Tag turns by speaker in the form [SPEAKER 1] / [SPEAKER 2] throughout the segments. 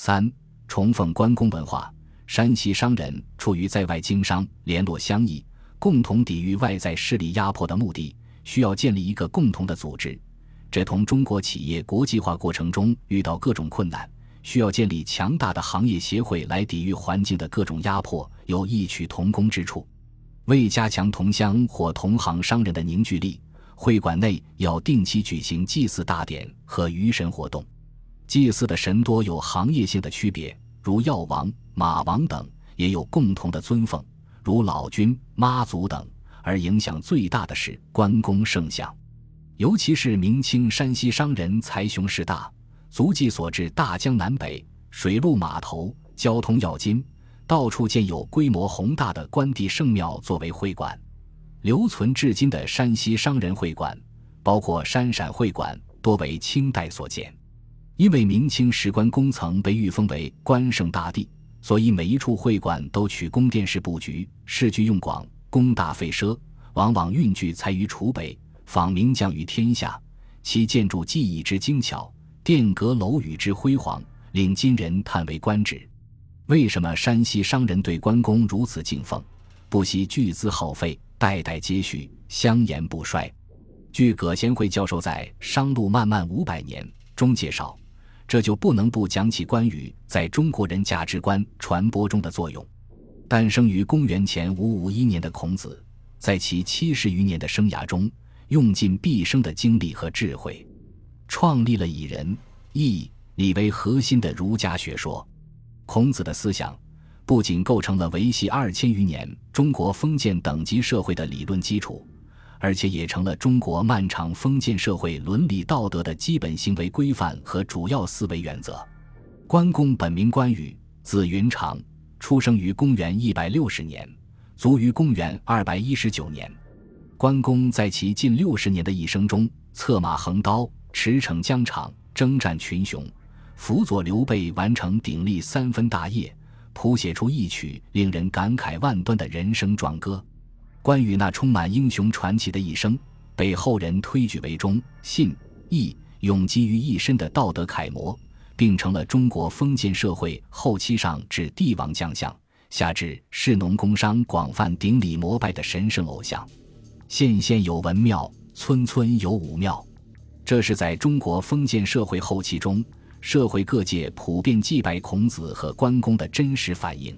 [SPEAKER 1] 三、崇奉关公文化。山西商人出于在外经商、联络乡谊、共同抵御外在势力压迫的目的，需要建立一个共同的组织。这同中国企业国际化过程中遇到各种困难，需要建立强大的行业协会来抵御环境的各种压迫，有异曲同工之处。为加强同乡或同行商人的凝聚力，会馆内要定期举行祭祀大典和鱼神活动。祭祀的神多有行业性的区别，如药王。马王等也有共同的尊奉，如老君、妈祖等，而影响最大的是关公圣像。尤其是明清山西商人财雄势大，足迹所至大江南北，水陆码头交通要津，到处建有规模宏大的关帝圣庙作为会馆。留存至今的山西商人会馆，包括山陕会馆，多为清代所建。因为明清时关公曾被御封为关圣大帝。所以每一处会馆都取宫殿式布局，市居用广，功大费奢，往往运聚才于楚北，访名将于天下。其建筑技艺之精巧，殿阁楼宇之辉煌，令今人叹为观止。为什么山西商人对关公如此敬奉，不惜巨资耗费，代代接续，香延不衰？据葛贤惠教授在《商路漫漫五百年》中介绍。这就不能不讲起关羽在中国人价值观传播中的作用。诞生于公元前五五一年的孔子，在其七十余年的生涯中，用尽毕生的精力和智慧，创立了以仁、义、礼为核心的儒家学说。孔子的思想不仅构成了维系二千余年中国封建等级社会的理论基础。而且也成了中国漫长封建社会伦理道德的基本行为规范和主要思维原则。关公本名关羽，字云长，出生于公元一百六十年，卒于公元二百一十九年。关公在其近六十年的一生中，策马横刀，驰骋疆场，征战群雄，辅佐刘备完成鼎立三分大业，谱写出一曲令人感慨万端的人生壮歌。关羽那充满英雄传奇的一生，被后人推举为忠、信、义、勇集于一身的道德楷模，并成了中国封建社会后期上至帝王将相，下至士农工商广泛顶礼膜拜的神圣偶像。县县有文庙，村村有武庙，这是在中国封建社会后期中，社会各界普遍祭拜孔子和关公的真实反映。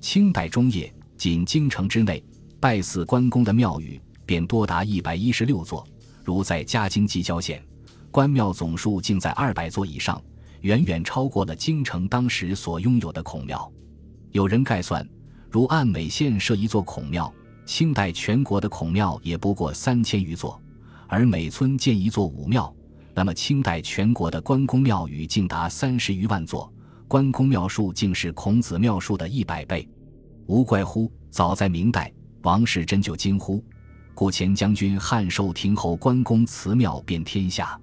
[SPEAKER 1] 清代中叶，仅京城之内。拜祀关公的庙宇便多达一百一十六座，如在嘉靖吉郊县，关庙总数竟在二百座以上，远远超过了京城当时所拥有的孔庙。有人概算，如按每县设一座孔庙，清代全国的孔庙也不过三千余座，而每村建一座武庙，那么清代全国的关公庙宇竟达三十余万座，关公庙数竟是孔子庙数的一百倍。无怪乎早在明代。王世贞就惊呼：“故前将军汉寿亭侯关公祠庙遍天下，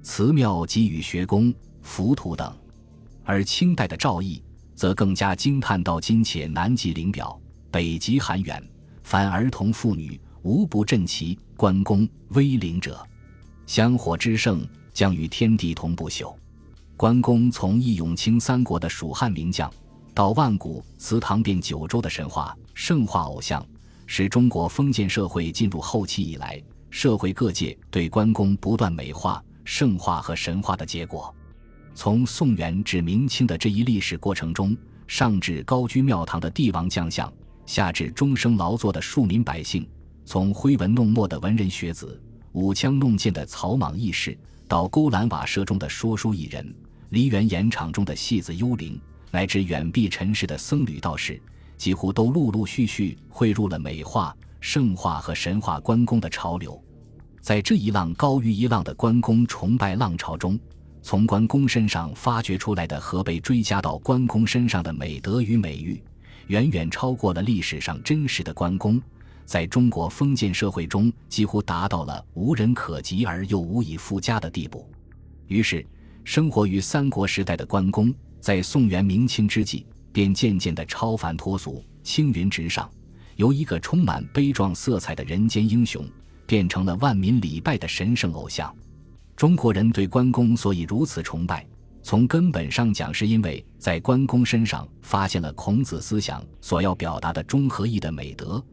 [SPEAKER 1] 祠庙给予学宫、浮屠等。”而清代的赵翼则更加惊叹到：“今且南极灵表，北极寒远，凡儿童妇女，无不振旗。关公威灵者，香火之盛，将与天地同不朽。”关公从义勇清三国的蜀汉名将，到万古祠堂遍九州的神话圣化偶像。是中国封建社会进入后期以来，社会各界对关公不断美化、圣化和神话的结果。从宋元至明清的这一历史过程中，上至高居庙堂的帝王将相，下至终生劳作的庶民百姓，从挥文弄墨的文人学子、舞枪弄剑的草莽义士，到勾栏瓦舍中的说书艺人、梨园演场中的戏子幽灵，乃至远避尘世的僧侣道士。几乎都陆陆续续汇入了美化、圣化和神话关公的潮流，在这一浪高于一浪的关公崇拜浪潮中，从关公身上发掘出来的和被追加到关公身上的美德与美誉，远远超过了历史上真实的关公，在中国封建社会中几乎达到了无人可及而又无以复加的地步。于是，生活于三国时代的关公，在宋元明清之际。便渐渐的超凡脱俗、青云直上，由一个充满悲壮色彩的人间英雄，变成了万民礼拜的神圣偶像。中国人对关公所以如此崇拜，从根本上讲，是因为在关公身上发现了孔子思想所要表达的中和义的美德，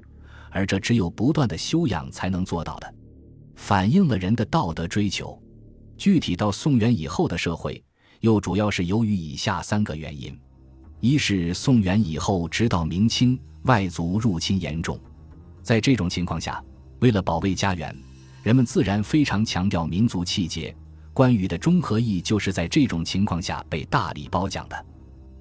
[SPEAKER 1] 而这只有不断的修养才能做到的，反映了人的道德追求。具体到宋元以后的社会，又主要是由于以下三个原因：一是宋元以后直到明清，外族入侵严重，在这种情况下，为了保卫家园，人们自然非常强调民族气节。关羽的中和义就是在这种情况下被大力褒奖的。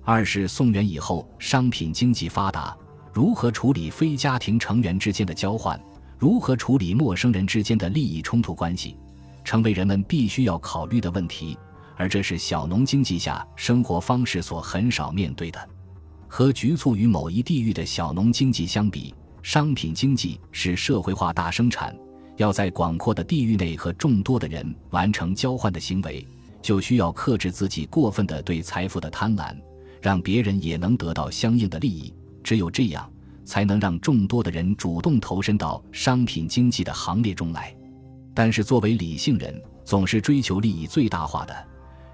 [SPEAKER 1] 二是宋元以后，商品经济发达，如何处理非家庭成员之间的交换，如何处理陌生人之间的利益冲突关系。成为人们必须要考虑的问题，而这是小农经济下生活方式所很少面对的。和局促于某一地域的小农经济相比，商品经济是社会化大生产，要在广阔的地域内和众多的人完成交换的行为，就需要克制自己过分的对财富的贪婪，让别人也能得到相应的利益。只有这样，才能让众多的人主动投身到商品经济的行列中来。但是，作为理性人，总是追求利益最大化的，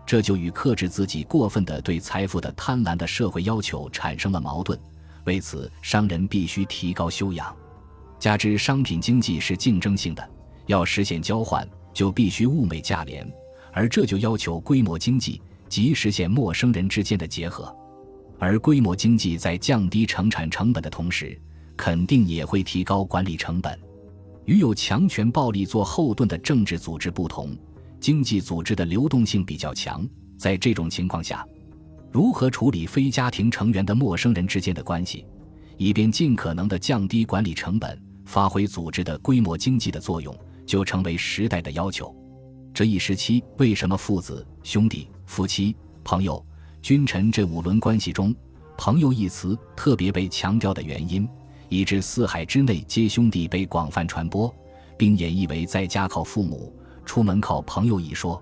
[SPEAKER 1] 这就与克制自己过分的对财富的贪婪的社会要求产生了矛盾。为此，商人必须提高修养。加之商品经济是竞争性的，要实现交换，就必须物美价廉，而这就要求规模经济，即实现陌生人之间的结合。而规模经济在降低生产成本的同时，肯定也会提高管理成本。与有强权暴力做后盾的政治组织不同，经济组织的流动性比较强。在这种情况下，如何处理非家庭成员的陌生人之间的关系，以便尽可能的降低管理成本，发挥组织的规模经济的作用，就成为时代的要求。这一时期，为什么父子、兄弟、夫妻、朋友、君臣这五伦关系中，“朋友”一词特别被强调的原因？以致四海之内皆兄弟被广泛传播，并演绎为在家靠父母，出门靠朋友一说。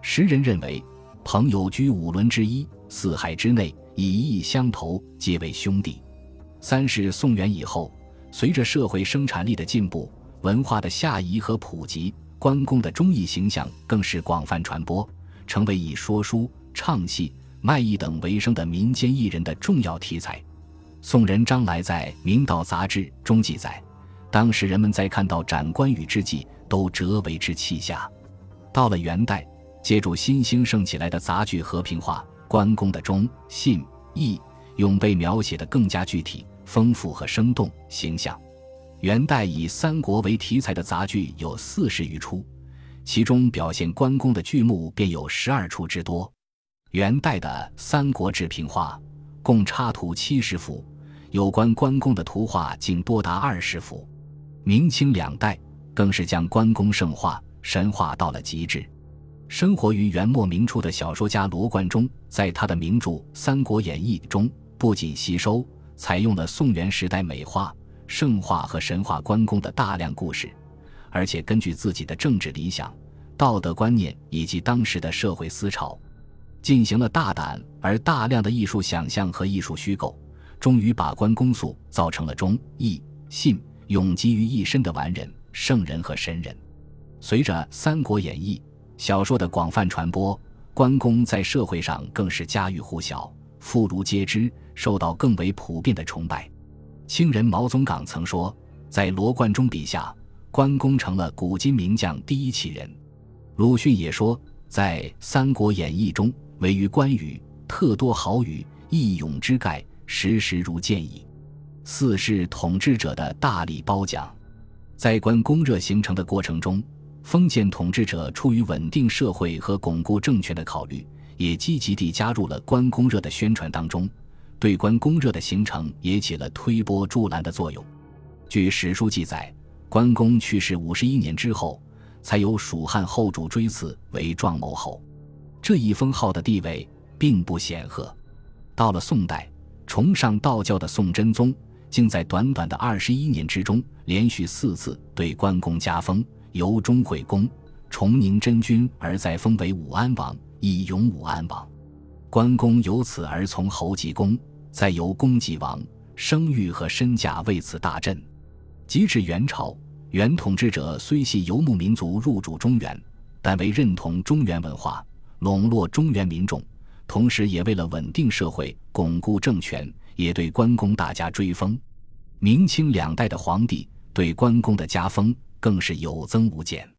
[SPEAKER 1] 时人认为，朋友居五伦之一，四海之内以义相投，皆为兄弟。三是宋元以后，随着社会生产力的进步，文化的下移和普及，关公的忠义形象更是广泛传播，成为以说书、唱戏、卖艺等为生的民间艺人的重要题材。宋人张来在《明道杂志》中记载，当时人们在看到斩关羽之际，都折为之泣下。到了元代，借助新兴盛起来的杂剧和平话，关公的忠、信、义、勇被描写的更加具体、丰富和生动形象。元代以三国为题材的杂剧有四十余出，其中表现关公的剧目便有十二出之多。元代的《三国志平话》。共插图七十幅，有关关公的图画竟多达二十幅。明清两代更是将关公圣化、神话到了极致。生活于元末明初的小说家罗贯中，在他的名著《三国演义》中，不仅吸收采用了宋元时代美化、圣化和神话关公的大量故事，而且根据自己的政治理想、道德观念以及当时的社会思潮。进行了大胆而大量的艺术想象和艺术虚构，终于把关公塑造成了忠义信勇集于一身的完人、圣人和神人。随着《三国演义》小说的广泛传播，关公在社会上更是家喻户晓、妇孺皆知，受到更为普遍的崇拜。清人毛宗岗曾说，在罗贯中笔下，关公成了古今名将第一奇人。鲁迅也说，在《三国演义》中。唯于关羽，特多豪语，义勇之概，时时如见矣。四是统治者的大力褒奖，在关公热形成的过程中，封建统治者出于稳定社会和巩固政权的考虑，也积极地加入了关公热的宣传当中，对关公热的形成也起了推波助澜的作用。据史书记载，关公去世五十一年之后，才由蜀汉后主追赐为壮谋侯。这一封号的地位并不显赫。到了宋代，崇尚道教的宋真宗，竟在短短的二十一年之中，连续四次对关公加封，由钟会公、崇宁真君而再封为武安王，以永武安王。关公由此而从侯即公，再由公即王，声誉和身价为此大振。及至元朝，元统治者虽系游牧民族入主中原，但为认同中原文化。笼络中原民众，同时也为了稳定社会、巩固政权，也对关公大加追封。明清两代的皇帝对关公的加封更是有增无减。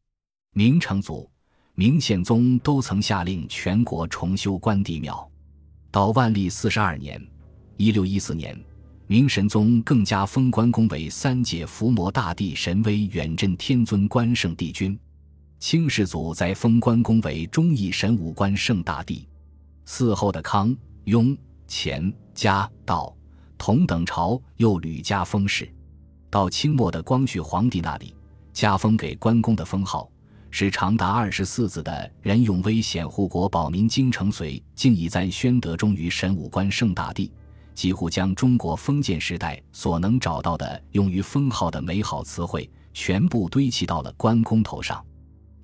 [SPEAKER 1] 明成祖、明宪宗都曾下令全国重修关帝庙。到万历四十二年（一六一四年），明神宗更加封关公为三界伏魔大帝，神威远镇天尊关圣帝君。清世祖在封关公为忠义神武关圣大帝。嗣后的康、雍、乾、嘉、道、同等朝又屡加封谥，到清末的光绪皇帝那里，加封给关公的封号是长达二十四字的“仁勇威显护国保民京城隋”，竟已在宣德忠于神武关圣大帝，几乎将中国封建时代所能找到的用于封号的美好词汇全部堆砌到了关公头上，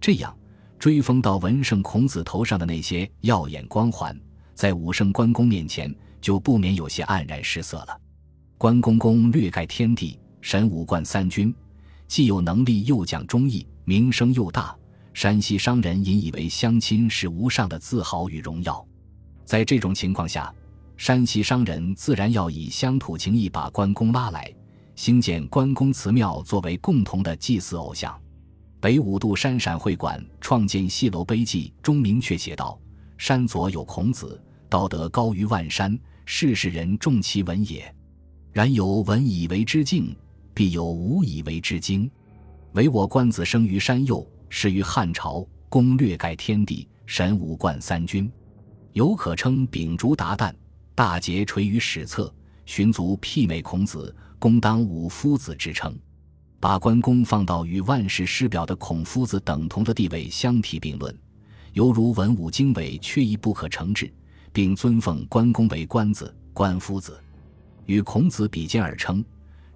[SPEAKER 1] 这样。追封到文圣孔子头上的那些耀眼光环，在武圣关公面前就不免有些黯然失色了。关公公略盖天地，神武冠三军，既有能力又讲忠义，名声又大，山西商人引以为乡亲是无上的自豪与荣耀。在这种情况下，山西商人自然要以乡土情谊把关公拉来，兴建关公祠庙作为共同的祭祀偶像。北五渡山陕会馆创建戏楼碑记中明确写道：“山左有孔子，道德高于万山，世世人重其文也。然有文以为之敬，必有无以为之精。唯我关子生于山右，始于汉朝，功略盖天地，神武冠三军，有可称秉烛达旦，大节垂于史册，寻足媲美孔子，公当五夫子之称。”把关公放到与万世师表的孔夫子等同的地位相提并论，犹如文武经纬缺一不可成制，并尊奉关公为关子、关夫子，与孔子比肩而称。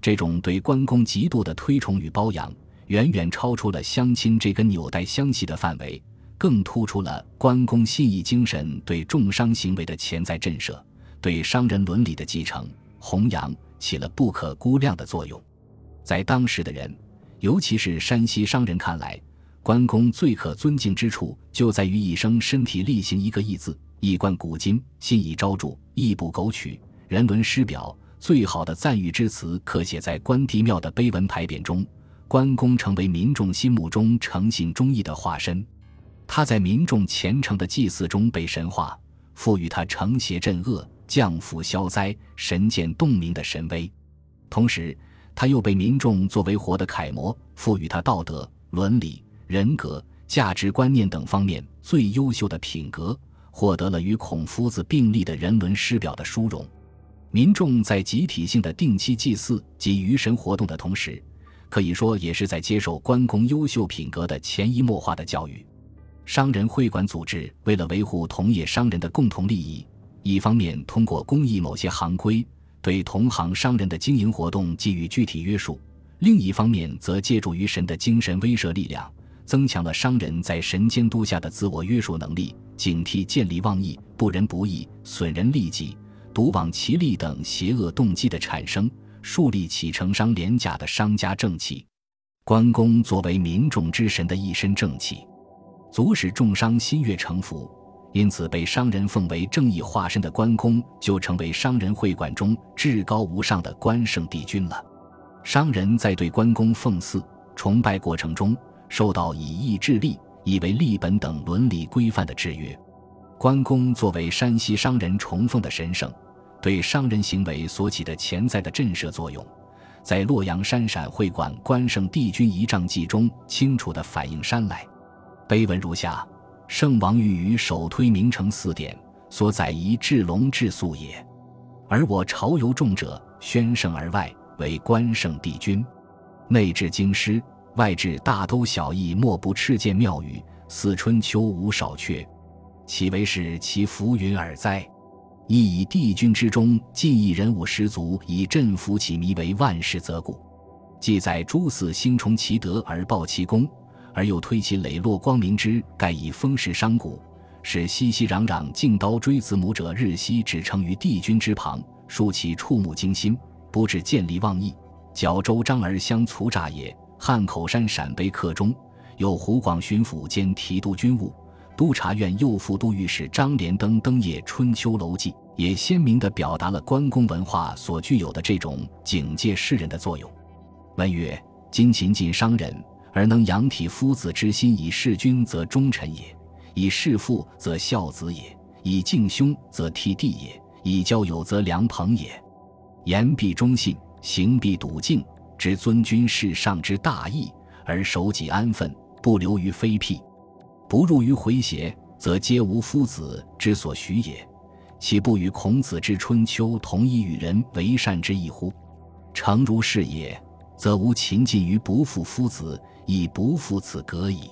[SPEAKER 1] 这种对关公极度的推崇与包养，远远超出了相亲这根纽带相系的范围，更突出了关公信义精神对重商行为的潜在震慑，对商人伦理的继承、弘扬起了不可估量的作用。在当时的人，尤其是山西商人看来，关公最可尊敬之处就在于一生身体力行一个义字，一贯古今，信以昭著，义不苟取，人伦师表。最好的赞誉之词刻写在关帝庙的碑文牌匾中。关公成为民众心目中诚信忠义的化身，他在民众虔诚的祭祀中被神化，赋予他惩邪镇恶、降福消灾、神剑洞明的神威，同时。他又被民众作为活的楷模，赋予他道德、伦理、人格、价值观念等方面最优秀的品格，获得了与孔夫子并立的人伦师表的殊荣。民众在集体性的定期祭祀及鱼神活动的同时，可以说也是在接受关公优秀品格的潜移默化的教育。商人会馆组织为了维护同业商人的共同利益，一方面通过公益某些行规。对同行商人的经营活动给予具体约束，另一方面则借助于神的精神威慑力量，增强了商人在神监督下的自我约束能力，警惕见利忘义、不仁不义、损人利己、独往其利等邪恶动机的产生，树立起承商廉价的商家正气。关公作为民众之神的一身正气，足使众商心悦诚服。因此，被商人奉为正义化身的关公，就成为商人会馆中至高无上的关圣帝君了。商人在对关公奉祀、崇拜过程中，受到以义治利、以为立本等伦理规范的制约。关公作为山西商人崇奉的神圣，对商人行为所起的潜在的震慑作用，在洛阳山陕会馆关圣帝君仪仗记中清楚地反映山来。碑文如下。圣王欲于首推名城四典，所载宜至隆至肃也。而我朝游众者，宣圣而外为关圣帝君，内至京师，外至大都小邑，莫不敕建庙宇，似春秋无少缺。岂为是其浮云耳哉？亦以帝君之中尽一人物十足，以振服其迷为万世则古。既在诸祀兴崇其德而报其功。而又推其磊落光明之盖以风势商贾，使熙熙攘攘竞刀追子母者日夕只称于帝君之旁，竖其触目惊心，不至见利忘义，矫周章而相卒诈也。汉口山陕碑刻中有湖广巡抚兼提督军务，督察院右副都御史张连登登谒《春秋楼记》，也鲜明地表达了关公文化所具有的这种警戒世人的作用。文曰：“今秦晋商人，而能养体夫子之心以事君，则忠臣也；以事父，则孝子也；以敬兄，则悌弟也；以交友，则良朋也。言必忠信，行必笃敬，知尊君事上之大义，而守己安分，不流于非辟。”不入于回邪，则皆无夫子之所许也。岂不与孔子之春秋同一与人为善之意乎？诚如是也，则无秦晋于不负夫子，亦不负此格矣。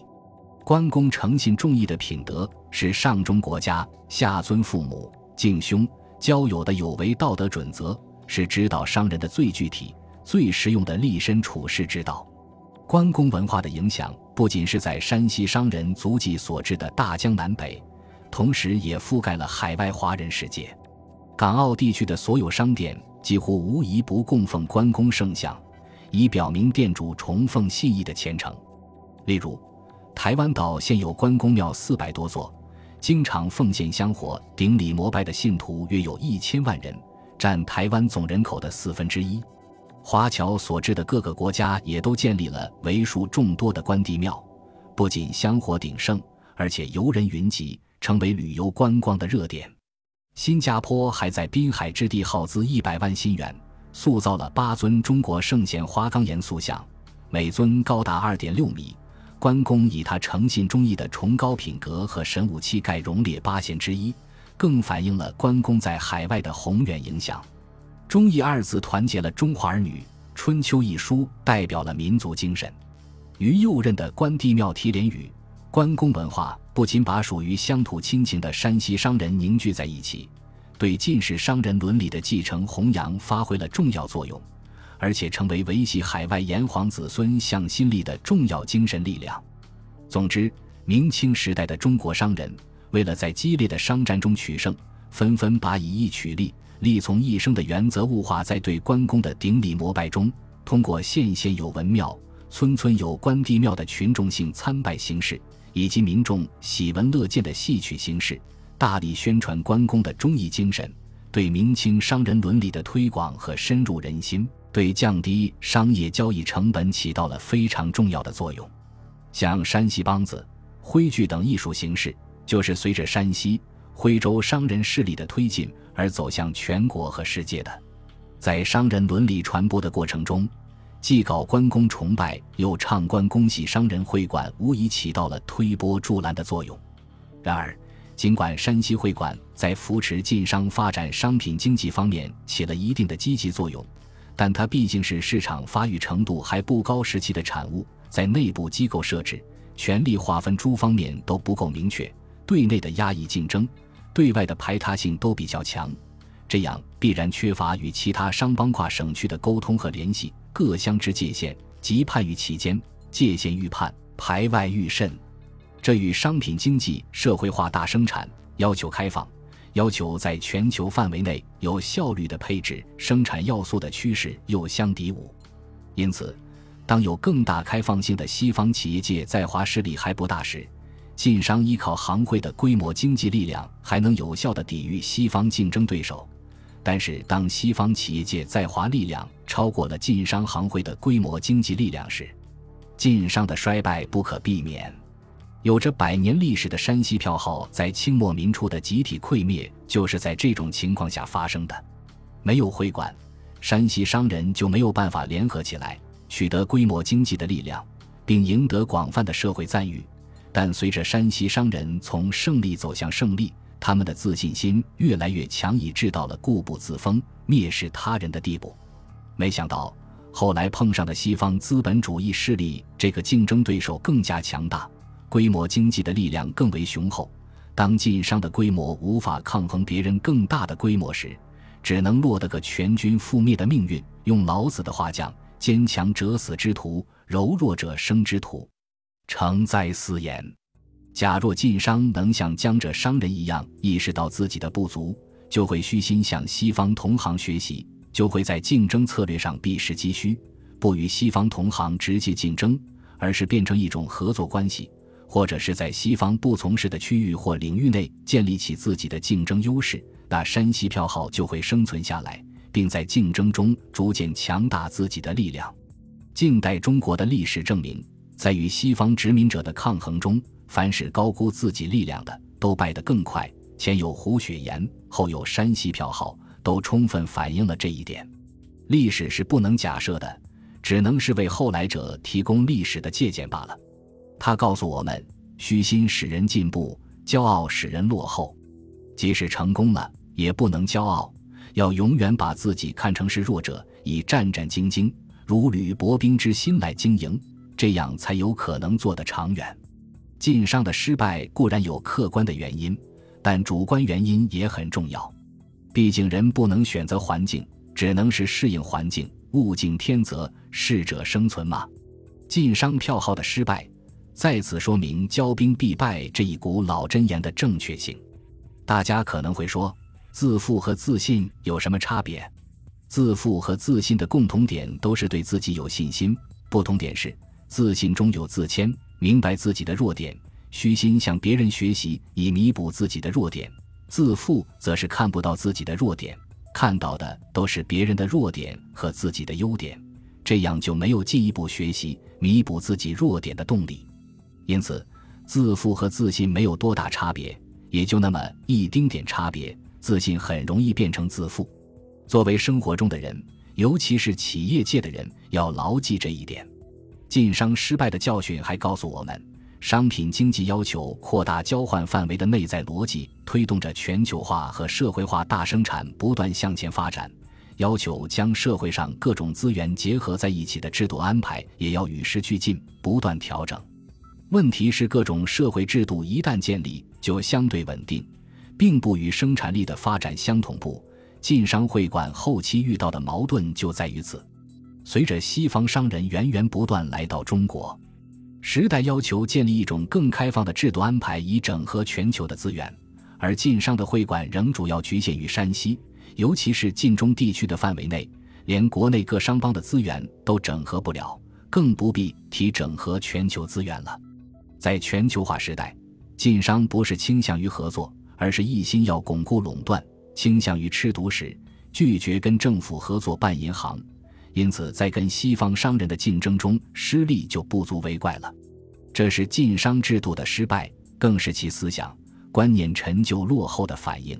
[SPEAKER 1] 关公诚信重义的品德，是上中国家、下尊父母、敬兄、交友的有为道德准则，是指导商人的最具体、最实用的立身处世之道。关公文化的影响。不仅是在山西商人足迹所至的大江南北，同时也覆盖了海外华人世界。港澳地区的所有商店几乎无一不供奉关公圣像，以表明店主崇奉信义的虔诚。例如，台湾岛现有关公庙四百多座，经常奉献香火、顶礼膜拜的信徒约有一千万人，占台湾总人口的四分之一。华侨所至的各个国家也都建立了为数众多的关帝庙，不仅香火鼎盛，而且游人云集，成为旅游观光的热点。新加坡还在滨海之地耗资一百万新元，塑造了八尊中国圣贤花岗岩塑像，每尊高达二点六米。关公以他诚信忠义的崇高品格和神武气概，荣列八贤之一，更反映了关公在海外的宏远影响。忠义二字团结了中华儿女，《春秋》一书代表了民族精神。于右任的关帝庙题联语：“关公文化不仅把属于乡土亲情的山西商人凝聚在一起，对晋士商人伦理的继承弘扬发挥了重要作用，而且成为维系海外炎黄子孙向心力的重要精神力量。”总之，明清时代的中国商人为了在激烈的商战中取胜，纷纷把以义取利。力从一生的原则物化在对关公的顶礼膜拜中，通过县县有文庙、村村有关帝庙的群众性参拜形式，以及民众喜闻乐见的戏曲形式，大力宣传关公的忠义精神，对明清商人伦理的推广和深入人心，对降低商业交易成本起到了非常重要的作用。像山西梆子、徽剧等艺术形式，就是随着山西。徽州商人势力的推进而走向全国和世界的，在商人伦理传播的过程中，既搞关公崇拜，又唱关公戏，商人会馆无疑起到了推波助澜的作用。然而，尽管山西会馆在扶持晋商发展商品经济方面起了一定的积极作用，但它毕竟是市场发育程度还不高时期的产物，在内部机构设置、权力划分诸方面都不够明确，对内的压抑竞争。对外的排他性都比较强，这样必然缺乏与其他商帮跨省区的沟通和联系，各乡之界限即判于其间，界限愈判，排外愈甚。这与商品经济社会化大生产要求开放，要求在全球范围内有效率的配置生产要素的趋势又相抵牾。因此，当有更大开放性的西方企业界在华势力还不大时，晋商依靠行会的规模经济力量，还能有效地抵御西方竞争对手。但是，当西方企业界在华力量超过了晋商行会的规模经济力量时，晋商的衰败不可避免。有着百年历史的山西票号在清末民初的集体溃灭，就是在这种情况下发生的。没有会馆，山西商人就没有办法联合起来，取得规模经济的力量，并赢得广泛的社会赞誉。但随着山西商人从胜利走向胜利，他们的自信心越来越强，以致到了固步自封、蔑视他人的地步。没想到后来碰上的西方资本主义势力，这个竞争对手更加强大，规模经济的力量更为雄厚。当晋商的规模无法抗衡别人更大的规模时，只能落得个全军覆灭的命运。用老子的话讲：“坚强者死之徒，柔弱者生之徒。”诚在斯言。假若晋商能像江浙商人一样意识到自己的不足，就会虚心向西方同行学习，就会在竞争策略上避实击虚，不与西方同行直接竞争，而是变成一种合作关系，或者是在西方不从事的区域或领域内建立起自己的竞争优势，那山西票号就会生存下来，并在竞争中逐渐强大自己的力量。近代中国的历史证明，在与西方殖民者的抗衡中，凡是高估自己力量的，都败得更快。前有胡雪岩，后有山西票号，都充分反映了这一点。历史是不能假设的，只能是为后来者提供历史的借鉴罢了。他告诉我们：虚心使人进步，骄傲使人落后。即使成功了，也不能骄傲，要永远把自己看成是弱者，以战战兢兢、如履薄冰之心来经营，这样才有可能做得长远。晋商的失败固然有客观的原因，但主观原因也很重要。毕竟人不能选择环境，只能是适应环境，物竞天择，适者生存嘛。晋商票号的失败。再次说明“骄兵必败”这一股老箴言的正确性。大家可能会说，自负和自信有什么差别？自负和自信的共同点都是对自己有信心，不同点是，自信中有自谦，明白自己的弱点，虚心向别人学习以弥补自己的弱点；自负则是看不到自己的弱点，看到的都是别人的弱点和自己的优点，这样就没有进一步学习弥补自己弱点的动力。因此，自负和自信没有多大差别，也就那么一丁点差别。自信很容易变成自负。作为生活中的人，尤其是企业界的人，要牢记这一点。晋商失败的教训还告诉我们，商品经济要求扩大交换范围的内在逻辑，推动着全球化和社会化大生产不断向前发展；要求将社会上各种资源结合在一起的制度安排，也要与时俱进，不断调整。问题是，各种社会制度一旦建立，就相对稳定，并不与生产力的发展相同步。晋商会馆后期遇到的矛盾就在于此。随着西方商人源源不断来到中国，时代要求建立一种更开放的制度安排，以整合全球的资源，而晋商的会馆仍主要局限于山西，尤其是晋中地区的范围内，连国内各商帮的资源都整合不了，更不必提整合全球资源了。在全球化时代，晋商不是倾向于合作，而是一心要巩固垄断，倾向于吃独食，拒绝跟政府合作办银行。因此，在跟西方商人的竞争中失利就不足为怪了。这是晋商制度的失败，更是其思想观念陈旧落后的反应。